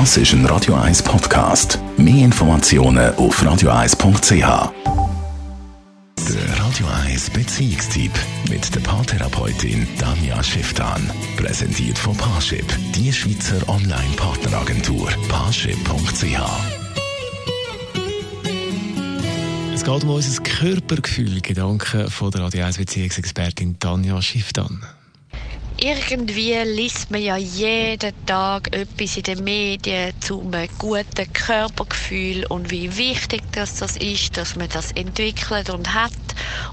Das ist ein Radio 1 Podcast. Mehr Informationen auf radio1.ch. Der Radio 1 Beziehungstyp mit der Paartherapeutin Danja Schifftan. Präsentiert von Paarship, die Schweizer Online-Partneragentur. Paarship.ch. Es geht um unser Körpergefühl, Gedanken von der Radio 1 Beziehungsexpertin Tanja Schifftan. Irgendwie liest man ja jeden Tag etwas in den Medien zu einem guten Körpergefühl und wie wichtig das, das ist, dass man das entwickelt und hat.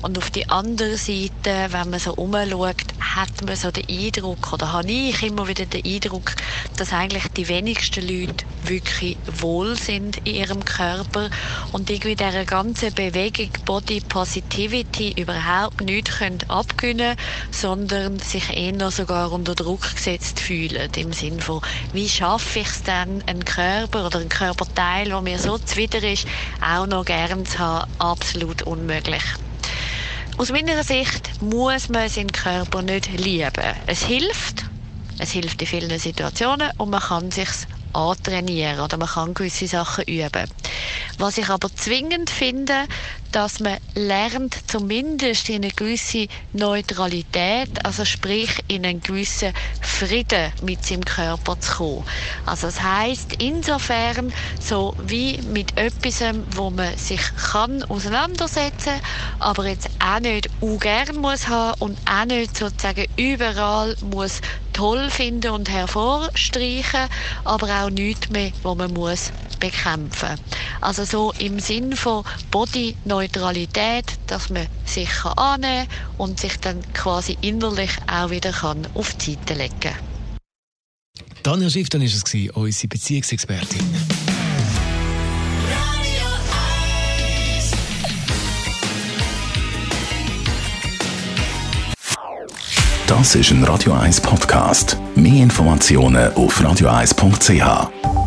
Und auf die andere Seite, wenn man so umschaut, hat man so den Eindruck, oder habe ich immer wieder den Eindruck, dass eigentlich die wenigsten Leute wirklich wohl sind in ihrem Körper und irgendwie dieser ganzen Bewegung Body Positivity überhaupt nicht können abgewinnen sondern sich eher sogar unter Druck gesetzt fühlen. Im Sinne von, wie schaffe ich es denn, einen Körper oder einen Körperteil, der mir so zuwider ist, auch noch gern zu haben, absolut unmöglich. Aus meiner Sicht muss man seinen Körper nicht lieben. Es hilft, es hilft in vielen Situationen und man kann sich antrainieren oder man kann gewisse Sachen üben. Was ich aber zwingend finde, dass man lernt, zumindest in eine gewisse Neutralität, also sprich in einen gewissen Frieden mit seinem Körper zu kommen. Also das heißt insofern so wie mit etwas, wo man sich kann auseinandersetzen, aber jetzt auch nicht ungern muss haben und auch nicht sozusagen überall muss toll finden und hervorstreichen, aber auch nichts mehr, wo man muss bekämpfen. Also so im Sinn von Body-Neutralität, dass man sich kann annehmen und sich dann quasi innerlich auch wieder kann auf die Seite legen kann. Daniel Schiff, dann ist es unsere Beziehungsexpertin. Das ist ein Radio 1 Podcast. Mehr Informationen auf radio1.ch.